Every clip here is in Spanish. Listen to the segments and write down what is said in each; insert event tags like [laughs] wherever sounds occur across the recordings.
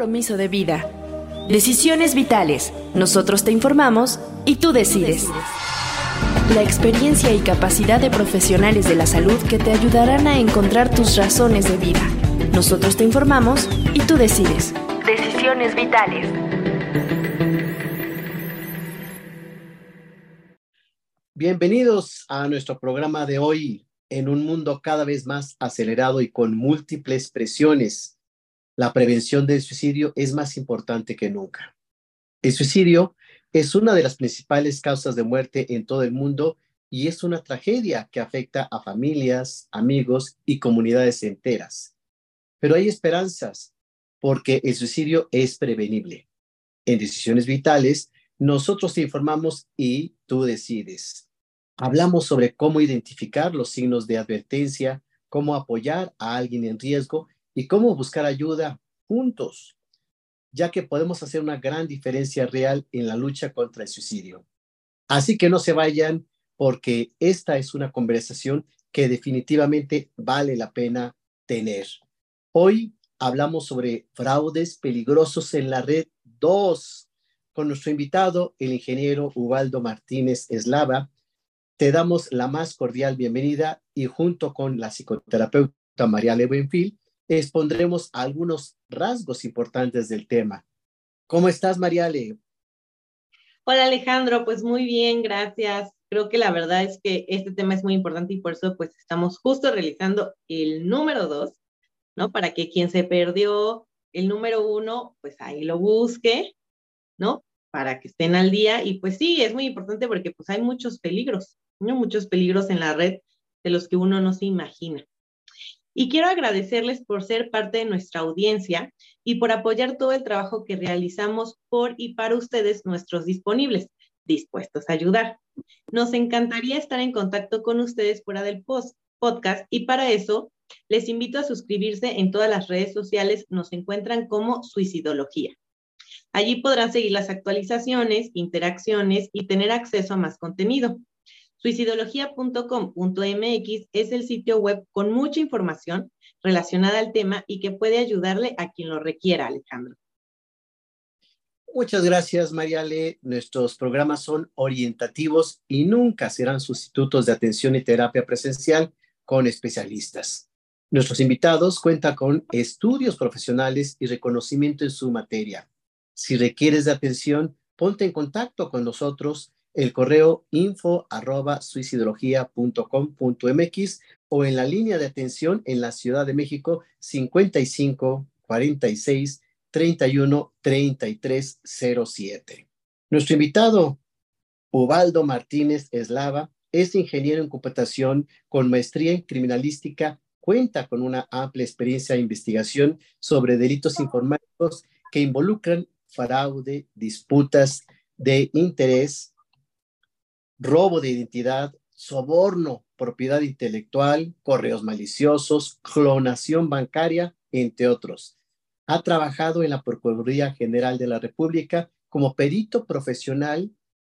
compromiso de vida. Decisiones vitales. Nosotros te informamos y tú decides. La experiencia y capacidad de profesionales de la salud que te ayudarán a encontrar tus razones de vida. Nosotros te informamos y tú decides. Decisiones vitales. Bienvenidos a nuestro programa de hoy en un mundo cada vez más acelerado y con múltiples presiones. La prevención del suicidio es más importante que nunca. El suicidio es una de las principales causas de muerte en todo el mundo y es una tragedia que afecta a familias, amigos y comunidades enteras. Pero hay esperanzas porque el suicidio es prevenible. En decisiones vitales, nosotros te informamos y tú decides. Hablamos sobre cómo identificar los signos de advertencia, cómo apoyar a alguien en riesgo y cómo buscar ayuda juntos, ya que podemos hacer una gran diferencia real en la lucha contra el suicidio. Así que no se vayan porque esta es una conversación que definitivamente vale la pena tener. Hoy hablamos sobre fraudes peligrosos en la red 2 con nuestro invitado, el ingeniero Ubaldo Martínez Eslava, te damos la más cordial bienvenida y junto con la psicoterapeuta María Levenfield expondremos algunos rasgos importantes del tema. ¿Cómo estás, Mariale? Hola, Alejandro. Pues muy bien, gracias. Creo que la verdad es que este tema es muy importante y por eso pues estamos justo realizando el número dos, ¿no? Para que quien se perdió el número uno, pues ahí lo busque, ¿no? Para que estén al día. Y pues sí, es muy importante porque pues hay muchos peligros, muchos peligros en la red de los que uno no se imagina. Y quiero agradecerles por ser parte de nuestra audiencia y por apoyar todo el trabajo que realizamos por y para ustedes, nuestros disponibles, dispuestos a ayudar. Nos encantaría estar en contacto con ustedes fuera del podcast y para eso les invito a suscribirse en todas las redes sociales, nos encuentran como Suicidología. Allí podrán seguir las actualizaciones, interacciones y tener acceso a más contenido. Suicidología.com.mx es el sitio web con mucha información relacionada al tema y que puede ayudarle a quien lo requiera, Alejandro. Muchas gracias, Mariale. Nuestros programas son orientativos y nunca serán sustitutos de atención y terapia presencial con especialistas. Nuestros invitados cuentan con estudios profesionales y reconocimiento en su materia. Si requieres de atención, ponte en contacto con nosotros el correo info arroba suicidología.com.mx o en la línea de atención en la Ciudad de México 55 46 31 33 07. Nuestro invitado, Ubaldo Martínez Eslava, es ingeniero en computación con maestría en criminalística, cuenta con una amplia experiencia de investigación sobre delitos informáticos que involucran fraude, disputas de interés, robo de identidad, soborno, propiedad intelectual, correos maliciosos, clonación bancaria, entre otros. Ha trabajado en la Procuraduría General de la República como perito profesional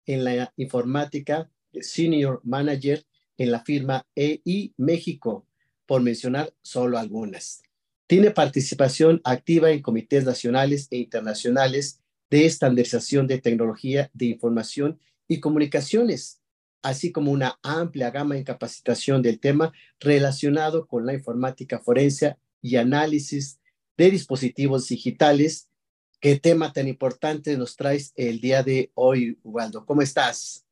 en la informática, senior manager en la firma EI México, por mencionar solo algunas. Tiene participación activa en comités nacionales e internacionales de estandarización de tecnología de información y comunicaciones, así como una amplia gama en capacitación del tema relacionado con la informática forense y análisis de dispositivos digitales. ¿Qué tema tan importante nos traes el día de hoy, Ubaldo? ¿Cómo estás?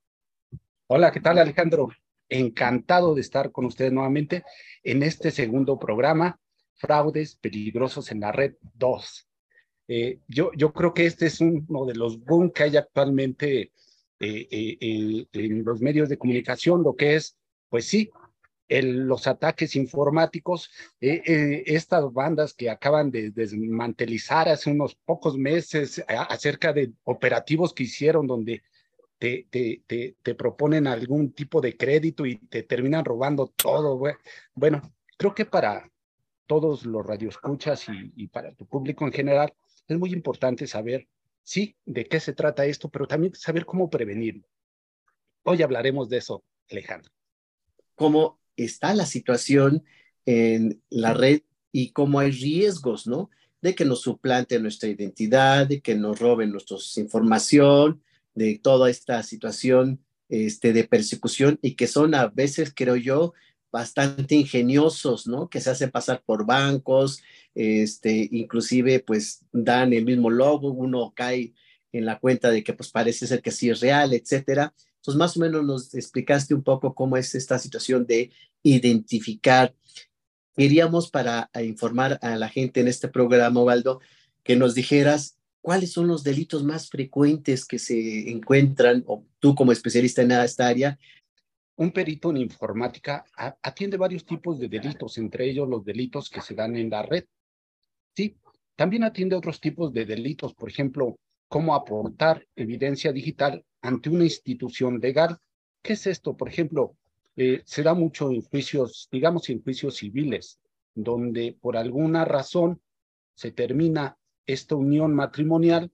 Hola, ¿qué tal, Alejandro? Encantado de estar con ustedes nuevamente en este segundo programa, Fraudes Peligrosos en la Red 2. Eh, yo, yo creo que este es uno de los boom que hay actualmente eh, eh, en los medios de comunicación, lo que es, pues sí, los ataques informáticos, eh, estas bandas que acaban de desmantelizar hace unos pocos meses acerca de operativos que hicieron donde te, te, te, te, proponen algún tipo de crédito y te terminan robando todo. Bueno, creo que para todos los radioescuchas y, y para tu público en general, es muy importante saber sí, de qué se trata esto, pero también saber cómo prevenirlo. Hoy hablaremos de eso, Alejandro. ¿Cómo está la situación en la red y cómo hay riesgos, ¿no? de que nos suplante nuestra identidad, de que nos roben nuestra información, de toda esta situación este, de persecución y que son a veces, creo yo, bastante ingeniosos, ¿no? Que se hacen pasar por bancos, este, inclusive pues dan el mismo logo, uno cae en la cuenta de que pues parece ser que sí es real, etcétera. Entonces, más o menos nos explicaste un poco cómo es esta situación de identificar. Queríamos para informar a la gente en este programa, Waldo, que nos dijeras cuáles son los delitos más frecuentes que se encuentran, o tú como especialista en esta área. Un perito en informática atiende varios tipos de delitos, entre ellos los delitos que se dan en la red. Sí, también atiende otros tipos de delitos, por ejemplo, cómo aportar evidencia digital ante una institución legal. ¿Qué es esto? Por ejemplo, eh, se da mucho en juicios, digamos en juicios civiles, donde por alguna razón se termina esta unión matrimonial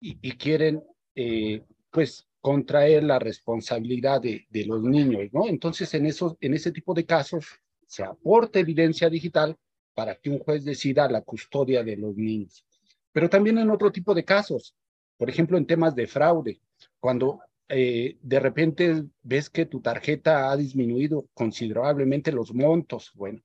y, quieren, eh, pues, contraer la responsabilidad de, los niños, ¿no? Entonces, en, esos, en ese tipo de casos, se aporta evidencia digital para que un juez decida la custodia de los niños. Pero también en otro tipo de casos, por ejemplo, en temas de fraude, cuando eh, de repente ves que tu tarjeta ha disminuido considerablemente los montos, bueno,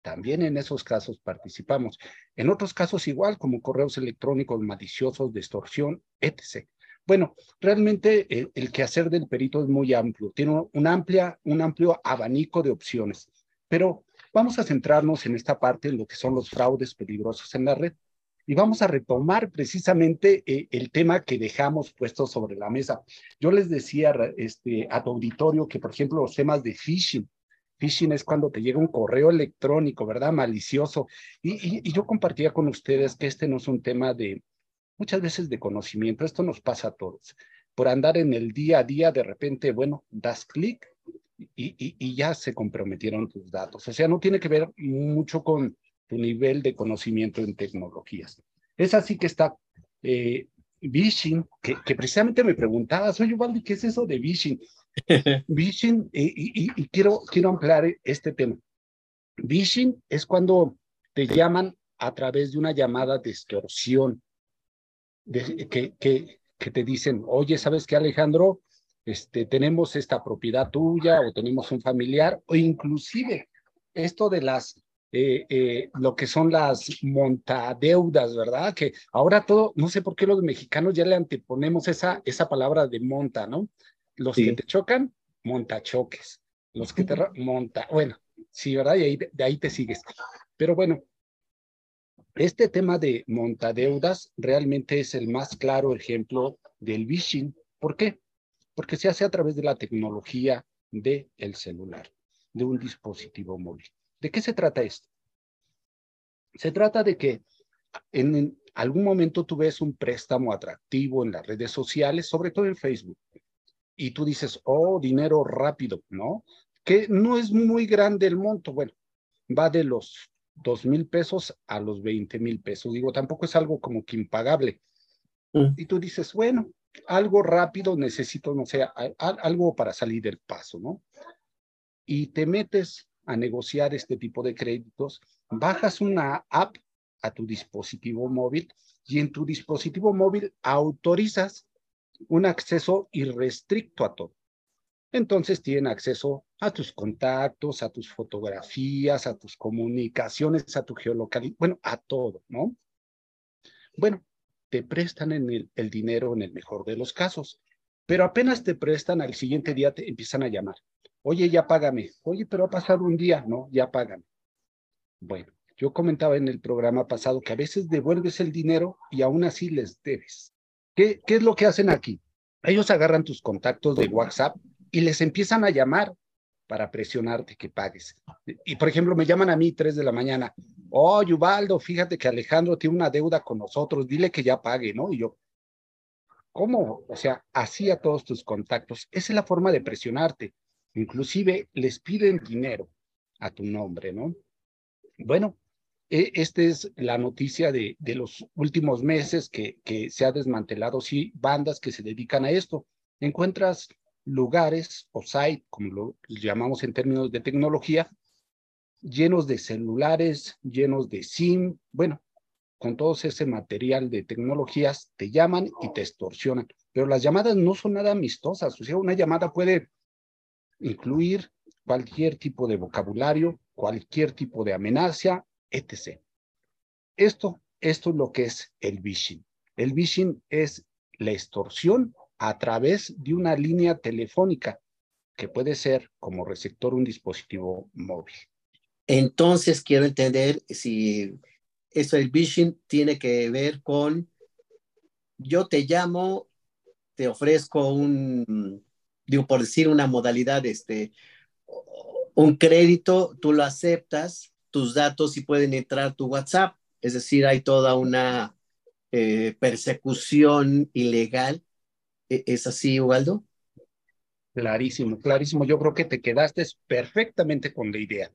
también en esos casos participamos. En otros casos igual, como correos electrónicos maliciosos, de extorsión, etc. Bueno, realmente el, eh, el, quehacer del perito es muy amplio, tiene un, amplia, un amplio abanico de opciones, pero vamos a centrarnos en esta parte, en lo que son los fraudes peligrosos en la red y vamos a retomar precisamente eh, el tema que dejamos puesto sobre la mesa. Yo les decía este, a tu auditorio que, por ejemplo, los temas de phishing, phishing es cuando te llega un correo electrónico, ¿verdad? Malicioso. Y, y, yo compartía con ustedes que este no es un tema de, muchas veces de conocimiento, esto nos pasa a todos. Por andar en el día a día, de repente, bueno, das clic y, y ya se comprometieron tus datos. O sea, no tiene que ver mucho con tu nivel de conocimiento en tecnologías. Es así que está eh, que, que, precisamente me preguntaba, soy Ubaldi, ¿qué es eso de Vishing? [laughs] Vishing, y, y, quiero, quiero ampliar este tema. Vishing es cuando te llaman a través de una llamada de extorsión, de, que, que, que te dicen, oye, ¿sabes qué, Alejandro? Este, tenemos esta propiedad tuya o tenemos un familiar, o inclusive esto de las eh, eh, lo que son las montadeudas, ¿verdad? Que ahora todo, no sé por qué los mexicanos ya le anteponemos esa, esa palabra de monta, ¿no? Los que te chocan, montachoques. Los que te monta, bueno, sí, ¿verdad? Y ahí, de ahí te sigues. Pero bueno, este tema de montadeudas realmente es el más claro ejemplo del phishing. ¿Por qué? Porque se hace a través de la tecnología del el celular, de un dispositivo móvil. ¿De qué se trata esto? Se trata de que en algún momento tú ves un préstamo atractivo en las redes sociales, sobre todo en Facebook, y tú dices, oh, dinero rápido, ¿no? Que no es muy grande el monto, bueno, va de los dos mil pesos a los veinte mil pesos. Digo, tampoco es algo como que impagable. Mm. Y tú dices, bueno, algo rápido necesito, no sé, algo para salir del paso, ¿no? Y te metes a negociar este tipo de créditos, bajas una app a tu dispositivo móvil y en tu dispositivo móvil autorizas un acceso irrestricto a todo. Entonces tienen acceso a tus contactos, a tus fotografías, a tus comunicaciones, a tu geolocalización, bueno, a todo, ¿no? Bueno, te prestan el, dinero en el mejor de los casos, pero apenas te prestan, al siguiente día te empiezan a llamar. Oye, ya págame. Oye, pero ha pasado un día. No, ya págame. Bueno, yo comentaba en el programa pasado que a veces devuelves el dinero y aún así les debes. ¿Qué, qué es lo que hacen aquí? Ellos agarran tus contactos de WhatsApp y les empiezan a llamar para presionarte que pagues. Y por ejemplo, me llaman a mí tres de la mañana. Oh, Yubaldo, fíjate que Alejandro tiene una deuda con nosotros, dile que ya pague, ¿no? Y yo, ¿cómo? O sea, así a todos tus contactos. Esa es la forma de presionarte. Inclusive les piden dinero a tu nombre, ¿no? Bueno, e, esta es la noticia de, de los últimos meses que, que, se ha desmantelado, sí, bandas que se dedican a esto. Encuentras lugares o site, como lo llamamos en términos de tecnología, llenos de celulares, llenos de SIM, bueno, con todo ese material de tecnologías, te llaman y te extorsionan. Pero las llamadas no son nada amistosas. O sea, una llamada puede incluir cualquier tipo de vocabulario, cualquier tipo de amenaza, etc. Esto, esto es lo que es el phishing. El phishing es la extorsión a través de una línea telefónica que puede ser como receptor un dispositivo móvil. Entonces quiero entender si eso del phishing tiene que ver con yo te llamo, te ofrezco un, digo, por decir una modalidad, este, un crédito, tú lo aceptas, tus datos y pueden entrar tu WhatsApp. Es decir, hay toda una eh, persecución ilegal. ¿E-, ¿Es así, Ubaldo? Clarísimo, clarísimo. Yo creo que te quedaste perfectamente con la idea.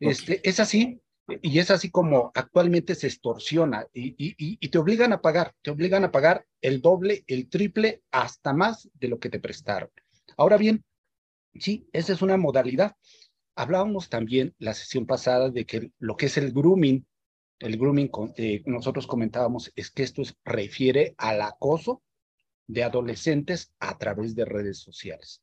Este, es así, y es así como actualmente se extorsiona y, y, te obligan a pagar, te obligan a pagar el doble, el triple, hasta más de lo que te prestaron. Ahora bien, sí, esa es una modalidad. Hablábamos también la sesión pasada de que lo que es el grooming, el grooming, eh, nosotros comentábamos, es que esto refiere al acoso de adolescentes a través de redes sociales.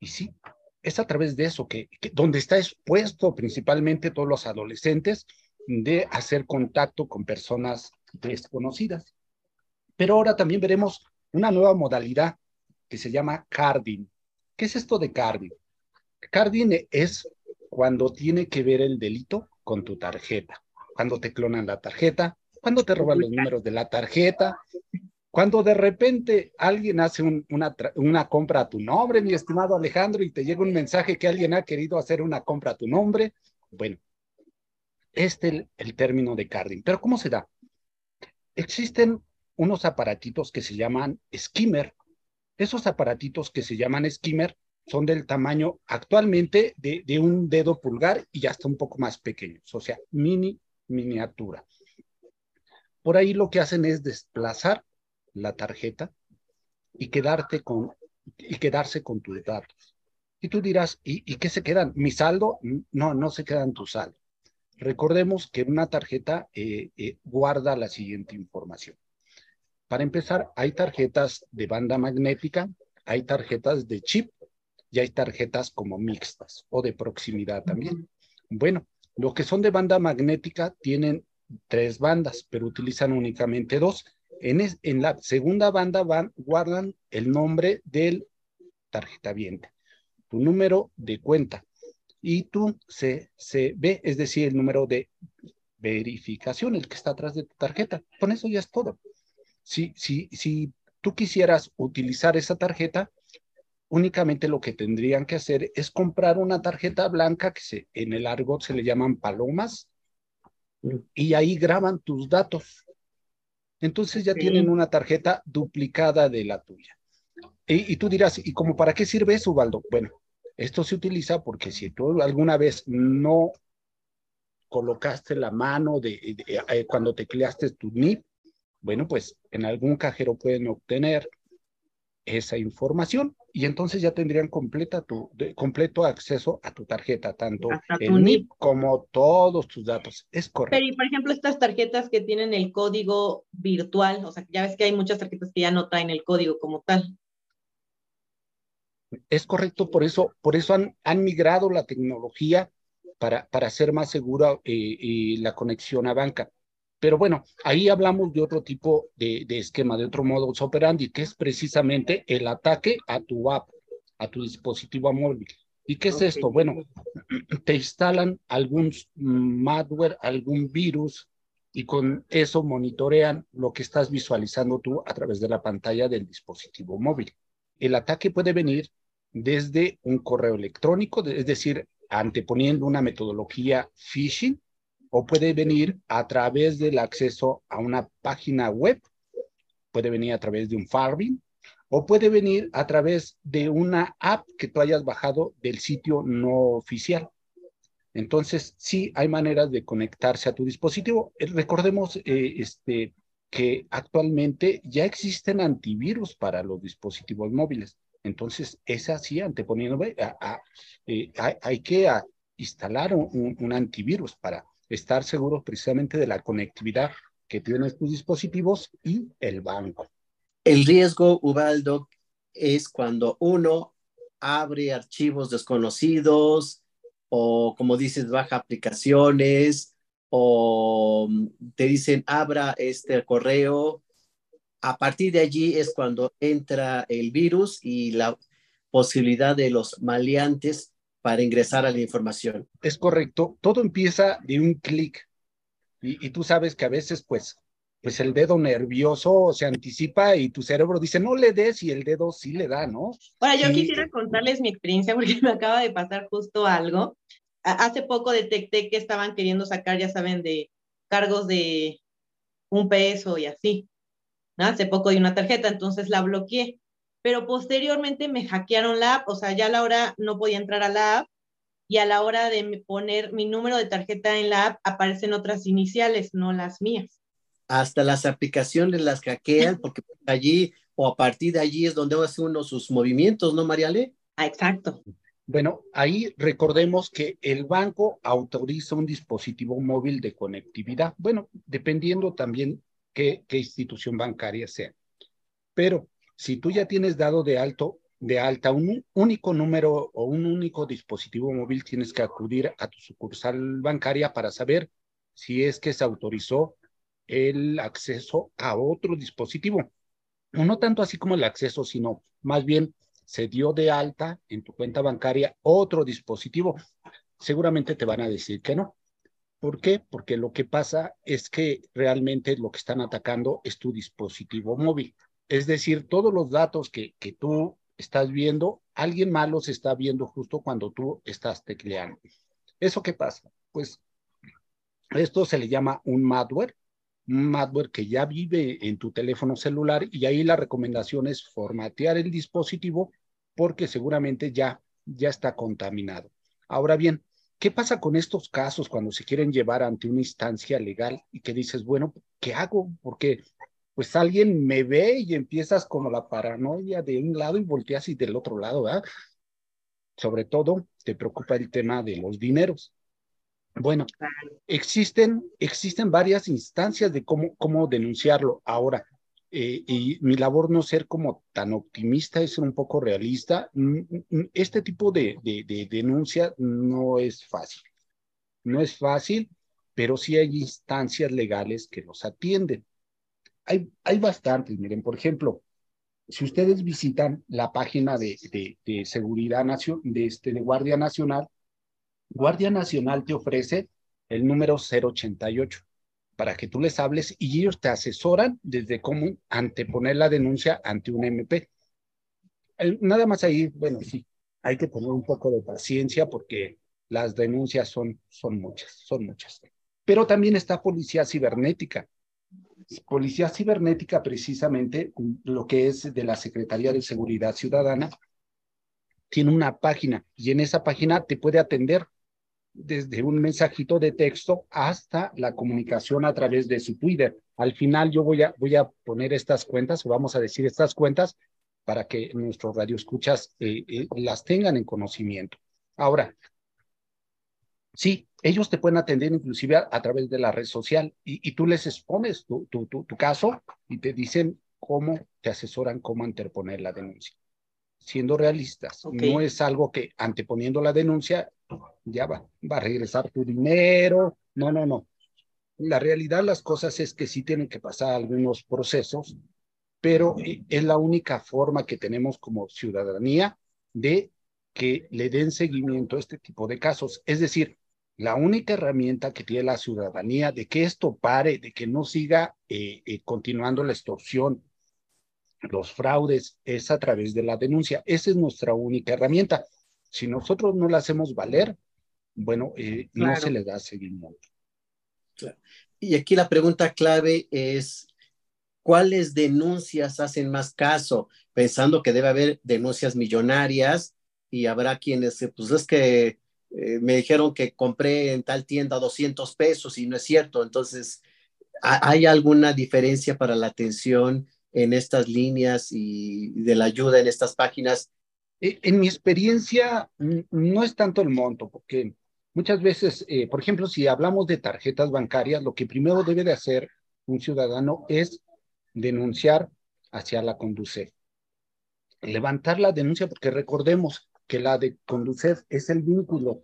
Y sí, es a través de eso que, donde está expuesto principalmente todos los adolescentes de hacer contacto con personas desconocidas. Pero ahora también veremos una nueva modalidad que se llama carding. ¿Qué es esto de carding? Carding es cuando tiene que ver el delito con tu tarjeta, cuando te clonan la tarjeta, cuando te roban los números de la tarjeta, cuando de repente alguien hace una, compra a tu nombre, mi estimado Alejandro, y te llega un mensaje que alguien ha querido hacer una compra a tu nombre, bueno, este es el, término de carding. Pero ¿cómo se da? Existen unos aparatitos que se llaman skimmer. Esos aparatitos que se llaman skimmer son del tamaño actualmente de, de, un dedo pulgar y hasta un poco más pequeños, o sea, mini miniatura. Por ahí lo que hacen es desplazar la tarjeta y quedarte con y quedarse con tus datos. Y tú dirás, ¿y, ¿y qué se quedan? ¿Mi saldo? No, no se quedan tu saldo. Recordemos que una tarjeta eh, eh, guarda la siguiente información. Para empezar, hay tarjetas de banda magnética, hay tarjetas de chip y hay tarjetas como mixtas o de proximidad también. Bueno, los que son de banda magnética tienen tres bandas, pero utilizan únicamente dos en, la segunda banda van, guardan el nombre del tarjeta viente, tu número de cuenta y tu CCB, es decir, el número de verificación, el que está atrás de tu tarjeta. Con eso ya es todo. Si, si, si tú quisieras utilizar esa tarjeta, únicamente lo que tendrían que hacer es comprar una tarjeta blanca que se, en el argot se le llaman palomas mm. y ahí graban tus datos entonces ya tienen una tarjeta duplicada de la tuya. Y, tú dirás, ¿y cómo para qué sirve eso, Ubaldo? Bueno, esto se utiliza porque si tú alguna vez no colocaste la mano de, eh, cuando tecleaste tu NIP, bueno, pues en algún cajero pueden obtener esa información y entonces ya tendrían completa tu, completo acceso a tu tarjeta, tanto el NIP como todos tus datos. Es correcto. Pero, y por ejemplo, estas tarjetas que tienen el código virtual, o sea, ya ves que hay muchas tarjetas que ya no traen el código como tal. Es correcto, por eso, por eso han, han migrado la tecnología para, para hacer más segura eh, la conexión a banca. Pero bueno, ahí hablamos de otro tipo de, esquema, de otro modo operandi, que es precisamente el ataque a tu app, a tu dispositivo móvil. ¿Y qué es esto? Bueno, [clears throat] te instalan algún malware, algún virus, y con eso monitorean lo que estás visualizando tú a través de la pantalla del dispositivo móvil. El ataque puede venir desde un correo electrónico, es decir, anteponiendo una metodología phishing, o puede venir a través del acceso a una página web, puede venir a través de un Farming, o puede venir a través de una app que tú hayas bajado del sitio no oficial. Entonces, sí hay maneras de conectarse a tu dispositivo. Eh, recordemos eh, este, que actualmente ya existen antivirus para los dispositivos móviles. Entonces, es así, anteponiendo, a, eh, hay, que instalar un, un, antivirus para estar seguros precisamente de la conectividad que tienes tus dispositivos y el banco. El riesgo, Ubaldo, es cuando uno abre archivos desconocidos o, como dices, baja aplicaciones o te dicen abra este correo. A partir de allí es cuando entra el virus y la posibilidad de los maleantes para ingresar a la información. Es correcto. Todo empieza de un clic. Y, y, tú sabes que a veces, pues, pues el dedo nervioso se anticipa y tu cerebro dice, no le des y el dedo sí le da, ¿no? Ahora, yo quisiera contarles mi experiencia porque [laughs] me acaba de pasar justo algo. Hace poco detecté que estaban queriendo sacar, ya saben, de cargos de un peso y así. ¿no? Hace poco di una tarjeta, entonces la bloqueé. Pero posteriormente me hackearon la app, o sea, ya a la hora no podía entrar a la app y a la hora de poner mi número de tarjeta en la app aparecen otras iniciales, no las mías hasta las aplicaciones las hackean, porque allí o a partir de allí es donde hace uno sus movimientos, ¿no, Mariale? Ah, exacto. Bueno, ahí recordemos que el banco autoriza un dispositivo móvil de conectividad, bueno, dependiendo también qué, qué institución bancaria sea. Pero si tú ya tienes dado de alto de alta un único número o un único dispositivo móvil, tienes que acudir a tu sucursal bancaria para saber si es que se autorizó el acceso a otro dispositivo. No tanto así como el acceso, sino más bien se dio de alta en tu cuenta bancaria otro dispositivo. Seguramente te van a decir que no. ¿Por qué? Porque lo que pasa es que realmente lo que están atacando es tu dispositivo móvil. Es decir, todos los datos que, que tú estás viendo, alguien malo se está viendo justo cuando tú estás tecleando. ¿Eso qué pasa? Pues esto se le llama un malware un malware que ya vive en tu teléfono celular y ahí la recomendación es formatear el dispositivo porque seguramente ya, ya está contaminado. Ahora bien, ¿qué pasa con estos casos cuando se quieren llevar ante una instancia legal y que dices, bueno, ¿qué hago? Porque pues alguien me ve y empiezas como la paranoia de un lado y volteas y del otro lado, ¿verdad? Sobre todo te preocupa el tema de los dineros. Bueno, existen, existen varias instancias de cómo, cómo denunciarlo. Ahora, eh, y mi labor no ser como tan optimista, es ser un poco realista. Mm, mm, mm, este tipo de, de, denuncia no es fácil. No es fácil, pero sí hay instancias legales que los atienden. Hay, hay bastantes, miren, por ejemplo, si ustedes visitan la página de, de, seguridad nacional, de, este, de Guardia Nacional, Guardia Nacional te ofrece el número 088 para que tú les hables y ellos te asesoran desde cómo anteponer la denuncia ante un MP. Nada más ahí, bueno, sí, hay que tener un poco de paciencia porque las denuncias son, son muchas, son muchas. Pero también está policía cibernética. Policía cibernética, precisamente, lo que es de la Secretaría de Seguridad Ciudadana, tiene una página y en esa página te puede atender desde un mensajito de texto hasta la comunicación a través de su Twitter. Al final yo voy a, voy a poner estas cuentas, o vamos a decir estas cuentas, para que nuestros radioescuchas eh, eh, las tengan en conocimiento. Ahora, sí, ellos te pueden atender inclusive a, través de la red social y, tú les expones tu, tu, tu, tu caso y te dicen cómo te asesoran cómo interponer la denuncia siendo realistas. No es algo que anteponiendo la denuncia ya va, va a regresar tu dinero. No, no, no. La realidad las cosas es que sí tienen que pasar algunos procesos, pero eh, es la única forma que tenemos como ciudadanía de que le den seguimiento a este tipo de casos. Es decir, la única herramienta que tiene la ciudadanía de que esto pare, de que no siga eh, eh, continuando la extorsión, los fraudes es a través de la denuncia. Esa es nuestra única herramienta. Si nosotros no la hacemos valer, bueno, eh, no se le da seguimiento. Y aquí la pregunta clave es, ¿cuáles denuncias hacen más caso? Pensando que debe haber denuncias millonarias y habrá quienes, pues es que eh, me dijeron que compré en tal tienda 200 pesos y no es cierto. Entonces, ¿hay alguna diferencia para la atención en estas líneas y de la ayuda en estas páginas? Eh, en mi experiencia, no es tanto el monto, porque muchas veces, eh, por ejemplo, si hablamos de tarjetas bancarias, lo que primero debe de hacer un ciudadano es denunciar hacia la Conducef. Levantar la denuncia, porque recordemos que la de Conducef es el vínculo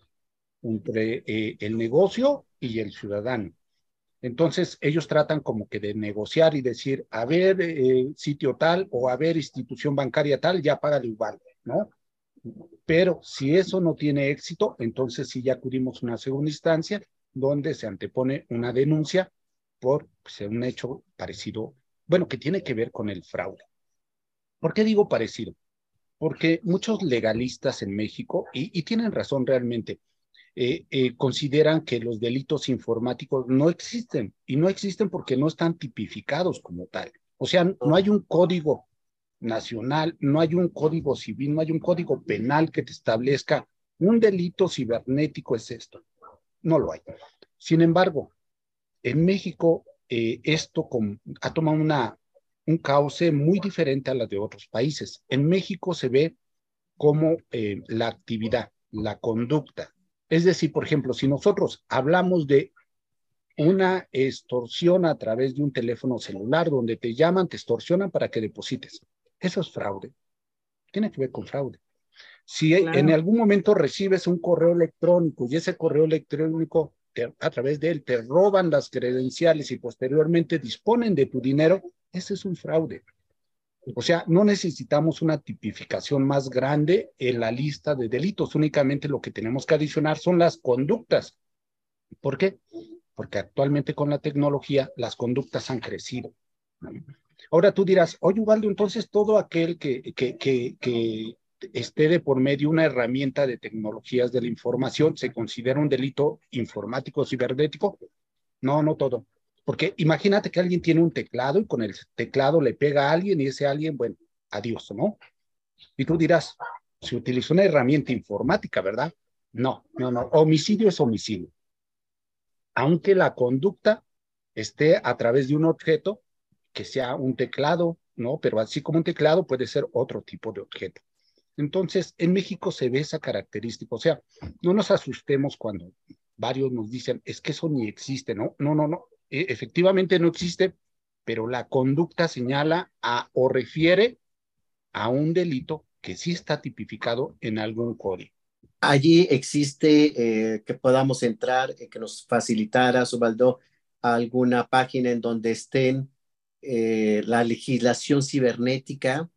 entre eh, el negocio y el ciudadano. Entonces, ellos tratan como que de negociar y decir, a ver, eh, sitio tal o a ver, institución bancaria tal, ya paga igual, ¿no? Pero si eso no tiene éxito, entonces sí ya acudimos a una segunda instancia donde se antepone una denuncia por pues, un hecho parecido, bueno, que tiene que ver con el fraude. ¿Por qué digo parecido? Porque muchos legalistas en México, y, y tienen razón realmente, eh, eh, consideran que los delitos informáticos no existen y no existen porque no están tipificados como tal. O sea, no hay un código nacional, no hay un código civil, no hay un código penal que te establezca un delito cibernético es esto. No lo hay. Sin embargo, en México eh, esto ha tomado una, un cauce muy diferente a la de otros países. En México se ve como la actividad, la conducta, es decir, por ejemplo, si nosotros hablamos de una extorsión a través de un teléfono celular donde te llaman, te extorsionan para que deposites. Eso es fraude. Tiene que ver con fraude. Si en algún momento recibes un correo electrónico y ese correo electrónico a través de él te roban las credenciales y posteriormente disponen de tu dinero, ese es un fraude. O sea, no necesitamos una tipificación más grande en la lista de delitos, únicamente lo que tenemos que adicionar son las conductas. ¿Por qué? Porque actualmente con la tecnología las conductas han crecido. Ahora tú dirás, oye, Ubaldo, entonces todo aquel que, que, que, que esté de por medio una herramienta de tecnologías de la información se considera un delito informático cibernético. No, no todo. Porque imagínate que alguien tiene un teclado y con el teclado le pega a alguien y ese alguien, bueno, adiós, ¿no? Y tú dirás, se utilizó una herramienta informática, ¿verdad? No, no, no. Homicidio es homicidio. Aunque la conducta esté a través de un objeto que sea un teclado, ¿no? Pero así como un teclado puede ser otro tipo de objeto. Entonces, en México se ve esa característica. O sea, no nos asustemos cuando varios nos dicen, es que eso ni existe, ¿no? No, no, no. E, efectivamente no existe, pero la conducta señala a o refiere a un delito que sí está tipificado en algún código. Allí existe eh, que podamos entrar, eh, que nos facilitara, Subaldo, alguna página en donde estén eh, la legislación cibernética,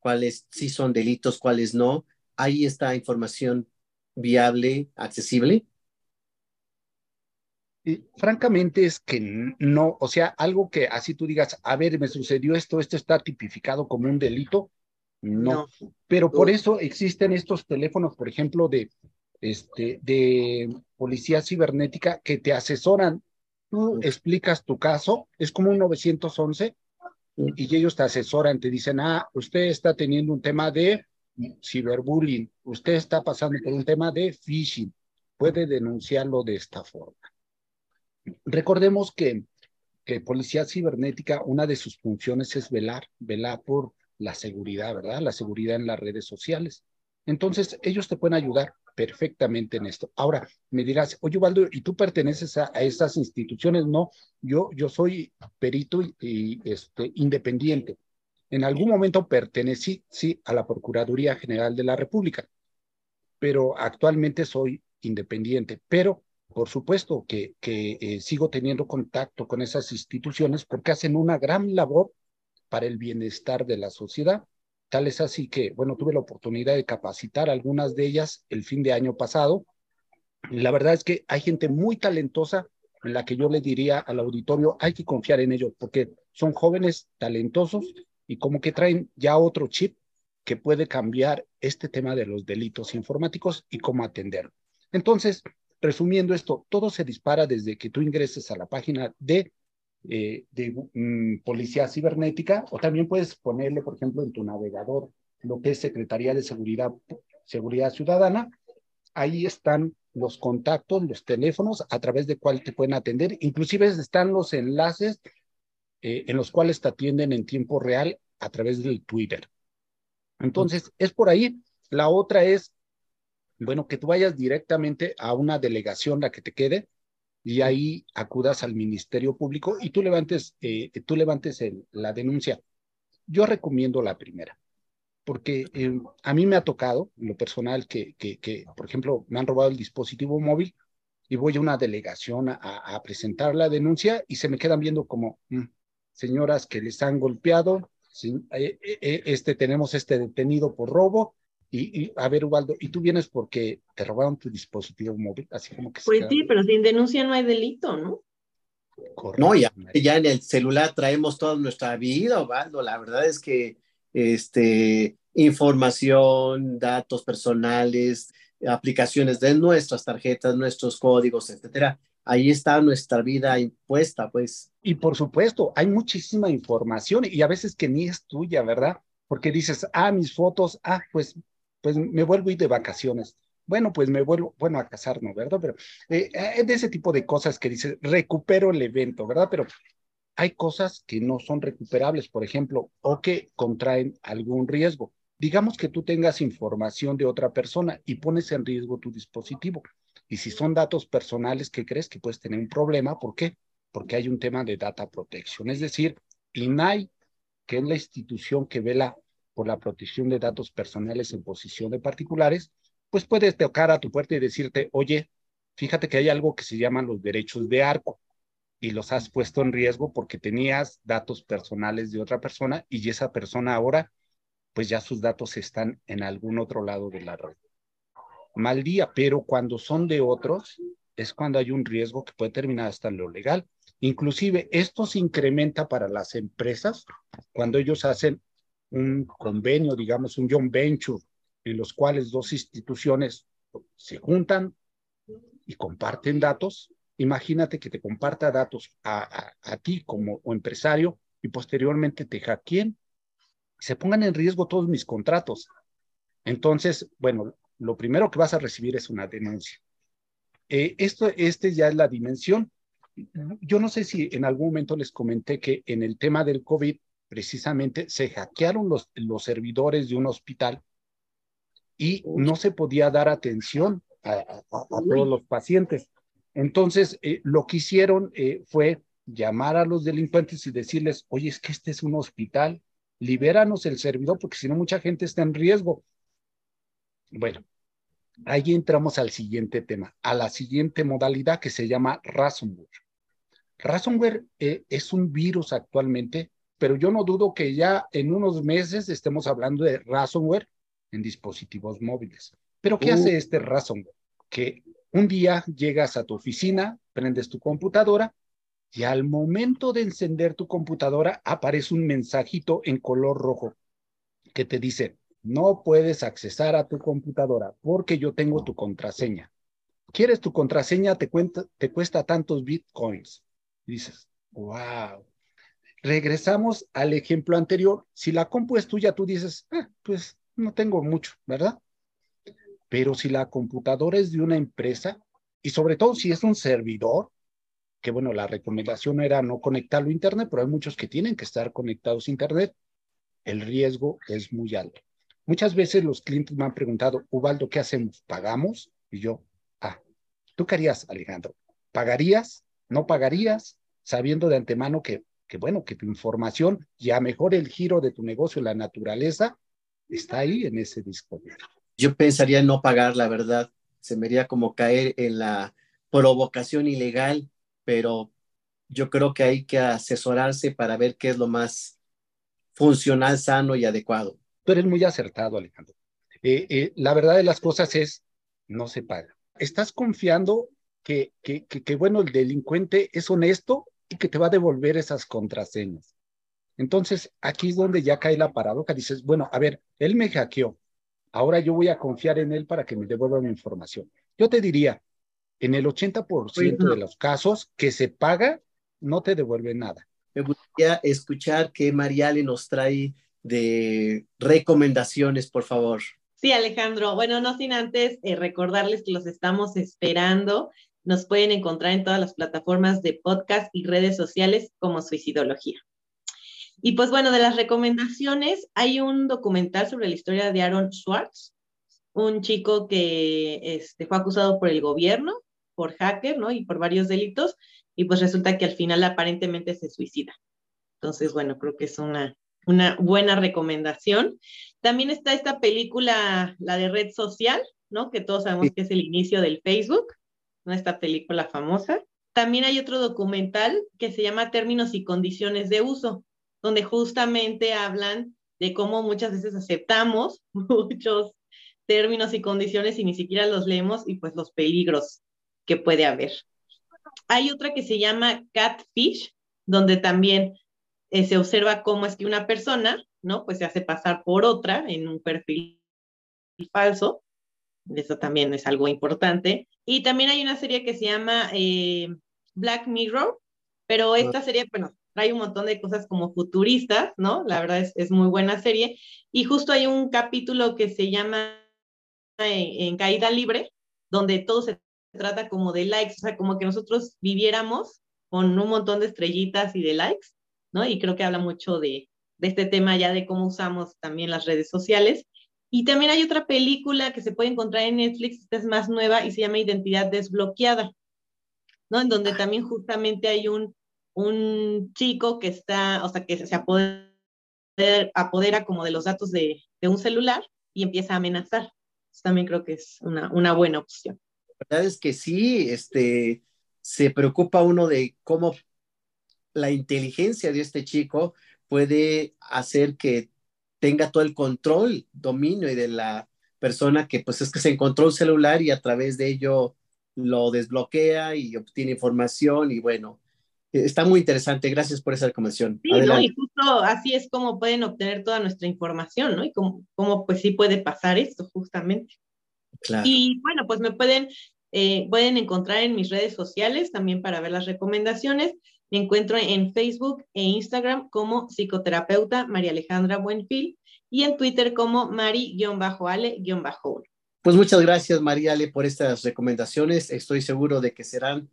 cuáles sí son delitos, cuáles no. Ahí está información viable, accesible francamente es que no, o sea, algo que así tú digas, a ver, me sucedió esto, esto está tipificado como un delito, no. Pero por eso existen estos teléfonos, por ejemplo, de, este, de policía cibernética que te asesoran. Tú explicas tu caso, es como un 911 y ellos te asesoran, te dicen, ah, usted está teniendo un tema de ciberbullying, usted está pasando por un tema de phishing, puede denunciarlo de esta forma. Recordemos que, que Policía Cibernética, una de sus funciones es velar, velar por la seguridad, ¿verdad? La seguridad en las redes sociales. Entonces, ellos te pueden ayudar perfectamente en esto. Ahora, me dirás, oye, Waldo, ¿y tú perteneces a, esas instituciones? No, yo, yo soy perito y, este, independiente. En algún momento pertenecí, sí, a la Procuraduría General de la República, pero actualmente soy independiente. Pero por supuesto que, eh, sigo teniendo contacto con esas instituciones porque hacen una gran labor para el bienestar de la sociedad. Tal es así que, bueno, tuve la oportunidad de capacitar algunas de ellas el fin de año pasado. la verdad es que hay gente muy talentosa en la que yo le diría al auditorio, hay que confiar en ellos porque son jóvenes talentosos y como que traen ya otro chip que puede cambiar este tema de los delitos informáticos y cómo atenderlo. Entonces, Resumiendo esto, todo se dispara desde que tú ingreses a la página de, eh, de mm, Policía Cibernética o también puedes ponerle, por ejemplo, en tu navegador lo que es Secretaría de Seguridad, Seguridad Ciudadana. Ahí están los contactos, los teléfonos a través de cuál te pueden atender. Inclusive están los enlaces eh, en los cuales te atienden en tiempo real a través del Twitter. Entonces, es por ahí. La otra es bueno, que tú vayas directamente a una delegación, la que te quede, y ahí acudas al Ministerio Público y tú levantes, eh, tú levantes la denuncia. Yo recomiendo la primera, porque eh, a mí me ha tocado, en lo personal, que, que, por ejemplo, me han robado el dispositivo móvil y voy a una delegación a, presentar la denuncia y se me quedan viendo como mm, señoras que les han golpeado, eh, este, tenemos este detenido por robo, y, a ver, Ubaldo, ¿y tú vienes porque te robaron tu dispositivo móvil? Así como que... Pues sí, pero sin denuncia no hay delito, ¿no? No, ya, ya en el celular traemos toda nuestra vida, Ubaldo. La verdad es que este, información, datos personales, aplicaciones de nuestras tarjetas, nuestros códigos, etcétera. Ahí está nuestra vida impuesta, pues. Y por supuesto, hay muchísima información y a veces que ni es tuya, ¿verdad? Porque dices, ah, mis fotos, ah, pues pues me vuelvo a ir de vacaciones. Bueno, pues me vuelvo, bueno, a casar, ¿no? ¿Verdad? Pero eh, eh, de ese tipo de cosas que dice, recupero el evento, ¿verdad? Pero hay cosas que no son recuperables, por ejemplo, o que contraen algún riesgo. Digamos que tú tengas información de otra persona y pones en riesgo tu dispositivo. Y si son datos personales, ¿qué crees que puedes tener un problema? ¿Por qué? Porque hay un tema de data protection. Es decir, INAI, que es la institución que vela por la protección de datos personales en posición de particulares, pues puedes tocar a tu puerta y decirte, oye, fíjate que hay algo que se llaman los derechos de arco y los has puesto en riesgo porque tenías datos personales de otra persona y esa persona ahora, pues ya sus datos están en algún otro lado de la red. Mal día, pero cuando son de otros, es cuando hay un riesgo que puede terminar hasta en lo legal. Inclusive esto se incrementa para las empresas cuando ellos hacen un convenio, digamos, un joint venture, en los cuales dos instituciones se juntan y comparten datos. Imagínate que te comparta datos a, a, ti como empresario y posteriormente te hackeen, se pongan en riesgo todos mis contratos. Entonces, bueno, lo primero que vas a recibir es una denuncia. Eh, esto, este ya es la dimensión. Yo no sé si en algún momento les comenté que en el tema del COVID precisamente se hackearon los, los servidores de un hospital y no se podía dar atención a, todos los pacientes. Entonces, eh, lo que hicieron eh, fue llamar a los delincuentes y decirles, oye, es que este es un hospital, libéranos el servidor porque si no mucha gente está en riesgo. Bueno, ahí entramos al siguiente tema, a la siguiente modalidad que se llama ransomware. Ransomware eh, es un virus actualmente pero yo no dudo que ya en unos meses estemos hablando de ransomware en dispositivos móviles. Pero ¿qué hace uh. este ransomware? Que un día llegas a tu oficina, prendes tu computadora y al momento de encender tu computadora aparece un mensajito en color rojo que te dice, no puedes accesar a tu computadora porque yo tengo tu contraseña. ¿Quieres tu contraseña? Te, cuenta, te cuesta tantos bitcoins. Y dices, wow, regresamos al ejemplo anterior. Si la compu es tuya, tú dices, ah, pues no tengo mucho, ¿verdad? Pero si la computadora es de una empresa, y sobre todo si es un servidor, que bueno, la recomendación era no conectarlo a Internet, pero hay muchos que tienen que estar conectados a Internet, el riesgo es muy alto. Muchas veces los clientes me han preguntado, Ubaldo, ¿qué hacemos? ¿Pagamos? Y yo, ah, ¿tú qué harías, Alejandro? ¿Pagarías? ¿No pagarías? Sabiendo de antemano que que bueno, que tu información ya mejor el giro de tu negocio, la naturaleza, está ahí en ese disco. Yo pensaría no pagar, la verdad. Se me haría como caer en la provocación ilegal, pero yo creo que hay que asesorarse para ver qué es lo más funcional, sano y adecuado. Tú eres muy acertado, Alejandro. Eh, eh, la verdad de las cosas es, no se paga. Estás confiando que, que, que, bueno, el delincuente es honesto que te va a devolver esas contraseñas. Entonces, aquí es donde ya cae la paradoja. Dices, bueno, a ver, él me hackeó. Ahora yo voy a confiar en él para que me devuelva mi información. Yo te diría, en el 80% de los casos que se paga, no te devuelve nada. Me gustaría escuchar qué Mariale nos trae de recomendaciones, por favor. Sí, Alejandro. Bueno, no sin antes eh, recordarles que los estamos esperando nos pueden encontrar en todas las plataformas de podcast y redes sociales como Suicidología. Y pues bueno, de las recomendaciones, hay un documental sobre la historia de Aaron Schwartz, un chico que este, fue acusado por el gobierno por hacker, ¿no? Y por varios delitos, y pues resulta que al final aparentemente se suicida. Entonces, bueno, creo que es una, una buena recomendación. También está esta película, la de Red Social, ¿no? Que todos sabemos que es el inicio del Facebook, ¿no? Esta película famosa. También hay otro documental que se llama Términos y Condiciones de Uso, donde justamente hablan de cómo muchas veces aceptamos [laughs] muchos términos y condiciones y ni siquiera los leemos y pues los peligros que puede haber. Hay otra que se llama Catfish, donde también eh, se observa cómo es que una persona, ¿no? Pues se hace pasar por otra en un perfil falso. Eso también es algo importante. Y también hay una serie que se llama eh, Black Mirror, pero esta serie, bueno, trae un montón de cosas como futuristas, ¿no? La verdad es, es muy buena serie. Y justo hay un capítulo que se llama en, en, Caída Libre, donde todo se trata como de likes, o sea, como que nosotros viviéramos con un montón de estrellitas y de likes, ¿no? Y creo que habla mucho de, de este tema ya de cómo usamos también las redes sociales. Y también hay otra película que se puede encontrar en Netflix, esta es más nueva y se llama Identidad Desbloqueada, ¿no? En donde también justamente hay un, un chico que está, o sea, que se apodera, apodera como de los datos de, de, un celular y empieza a amenazar. También creo que es una, una buena opción. La verdad es que sí, este, se preocupa uno de cómo la inteligencia de este chico puede hacer que tenga todo el control, dominio y de la persona que pues es que se encontró un celular y a través de ello lo desbloquea y obtiene información y bueno, está muy interesante. Gracias por esa recomendación. Sí, ¿no? y justo así es como pueden obtener toda nuestra información, ¿no? Y cómo, cómo pues sí puede pasar esto justamente. Claro. Y bueno, pues me pueden, eh, pueden encontrar en mis redes sociales también para ver las recomendaciones. Me encuentro en Facebook e Instagram como psicoterapeuta María Alejandra Buenfil y en Twitter como mari-ale-1. Pues muchas gracias, María Ale, por estas recomendaciones. Estoy seguro de que serán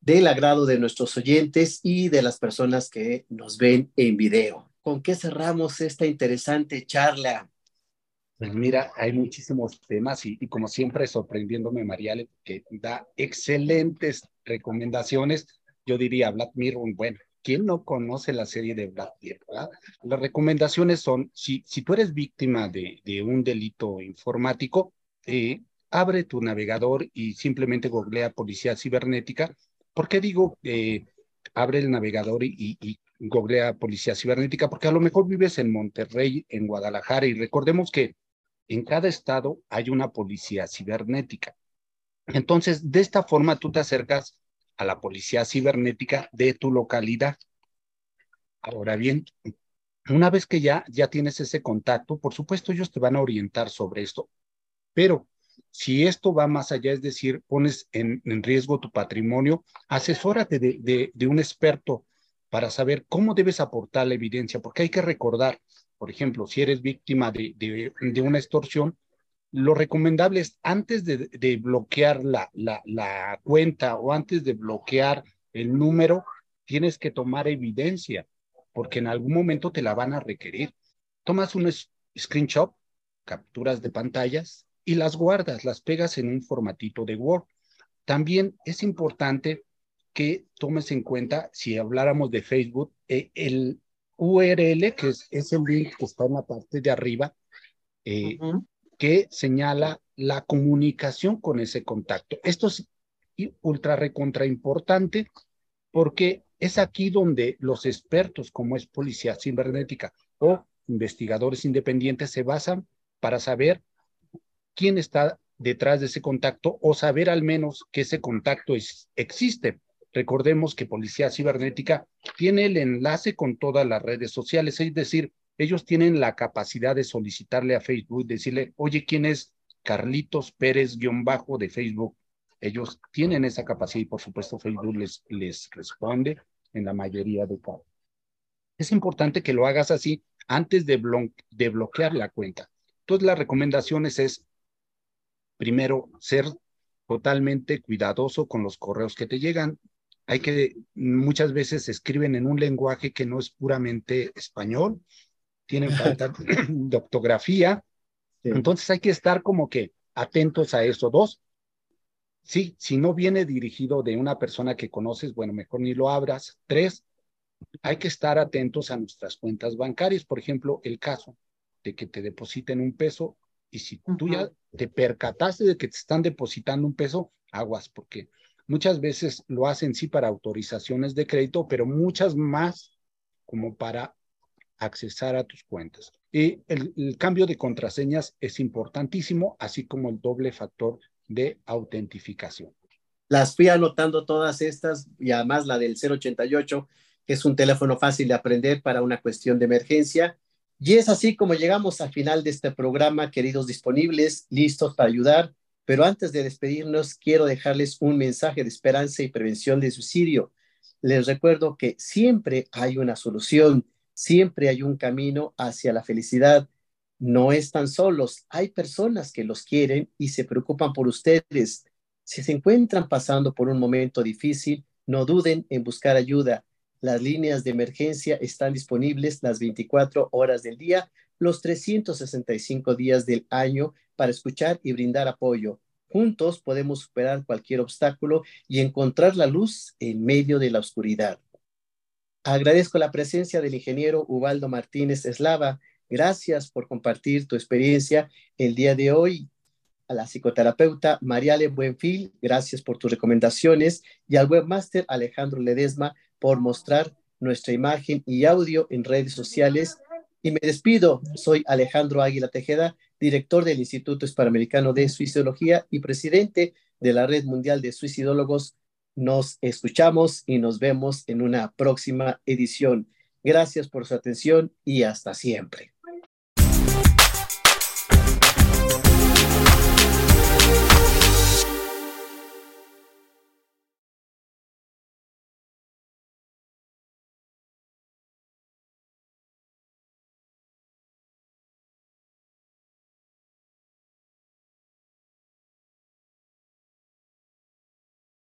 del agrado de nuestros oyentes y de las personas que nos ven en video. ¿Con qué cerramos esta interesante charla? Pues mira, hay muchísimos temas y, y como siempre sorprendiéndome, Mariale, que da excelentes recomendaciones yo diría Black Mirror, bueno, ¿quién no conoce la serie de Black Mirror? ¿verdad? Las recomendaciones son, si, si tú eres víctima de, de un delito informático, eh, abre tu navegador y simplemente googlea policía cibernética. ¿Por qué digo eh, abre el navegador y, y googlea policía cibernética? Porque a lo mejor vives en Monterrey, en Guadalajara, y recordemos que en cada estado hay una policía cibernética. Entonces, de esta forma tú te acercas a la policía cibernética de tu localidad. Ahora bien, una vez que ya, ya tienes ese contacto, por supuesto ellos te van a orientar sobre esto, pero si esto va más allá, es decir, pones en, en riesgo tu patrimonio, asesórate de, de, de, un experto para saber cómo debes aportar la evidencia, porque hay que recordar, por ejemplo, si eres víctima de, de una extorsión, lo recomendable es antes de, bloquear la, cuenta o antes de bloquear el número, tienes que tomar evidencia, porque en algún momento te la van a requerir. Tomas un screenshot, capturas de pantallas y las guardas, las pegas en un formatito de Word. También es importante que tomes en cuenta, si habláramos de Facebook, eh, el URL, que es, es, el link que está en la parte de arriba, eh, que señala la comunicación con ese contacto. Esto es ultra recontra importante porque es aquí donde los expertos, como es policía cibernética o investigadores independientes, se basan para saber quién está detrás de ese contacto o saber al menos que ese contacto existe. Recordemos que Policía Cibernética tiene el enlace con todas las redes sociales, es decir, ellos tienen la capacidad de solicitarle a Facebook, decirle, oye, ¿quién es Carlitos Pérez guion bajo de Facebook? Ellos tienen esa capacidad y por supuesto Facebook les, les responde en la mayoría de casos. Es importante que lo hagas así antes de, blo de bloquear la cuenta. Entonces, las recomendaciones es, primero, ser totalmente cuidadoso con los correos que te llegan. Hay que, muchas veces escriben en un lenguaje que no es puramente español, tienen falta [laughs] [clears throat] de ortografía. Sí. Entonces hay que estar como que atentos a eso. Dos, sí, si no viene dirigido de una persona que conoces, bueno, mejor ni lo abras. Tres, hay que estar atentos a nuestras cuentas bancarias. Por ejemplo, el caso de que te depositen un peso y si tú ya te percataste de que te están depositando un peso, aguas, porque muchas veces lo hacen sí para autorizaciones de crédito, pero muchas más como para accesar a tus cuentas. Y el, el, cambio de contraseñas es importantísimo, así como el doble factor de autentificación. Las fui anotando todas estas y además la del 088, que es un teléfono fácil de aprender para una cuestión de emergencia. Y es así como llegamos al final de este programa, queridos disponibles, listos para ayudar. Pero antes de despedirnos, quiero dejarles un mensaje de esperanza y prevención de suicidio. Les recuerdo que siempre hay una solución Siempre hay un camino hacia la felicidad. No están solos, hay personas que los quieren y se preocupan por ustedes. Si se encuentran pasando por un momento difícil, no duden en buscar ayuda. Las líneas de emergencia están disponibles las 24 horas del día, los 365 días del año para escuchar y brindar apoyo. Juntos podemos superar cualquier obstáculo y encontrar la luz en medio de la oscuridad. Agradezco la presencia del ingeniero Ubaldo Martínez Eslava. Gracias por compartir tu experiencia el día de hoy. A la psicoterapeuta Mariale Buenfil, gracias por tus recomendaciones. Y al webmaster Alejandro Ledesma por mostrar nuestra imagen y audio en redes sociales. Y me despido. Soy Alejandro Águila Tejeda, director del Instituto Hispanoamericano de Suicidología y presidente de la Red Mundial de Suicidólogos nos escuchamos y nos vemos en una próxima edición. Gracias por su atención y hasta siempre.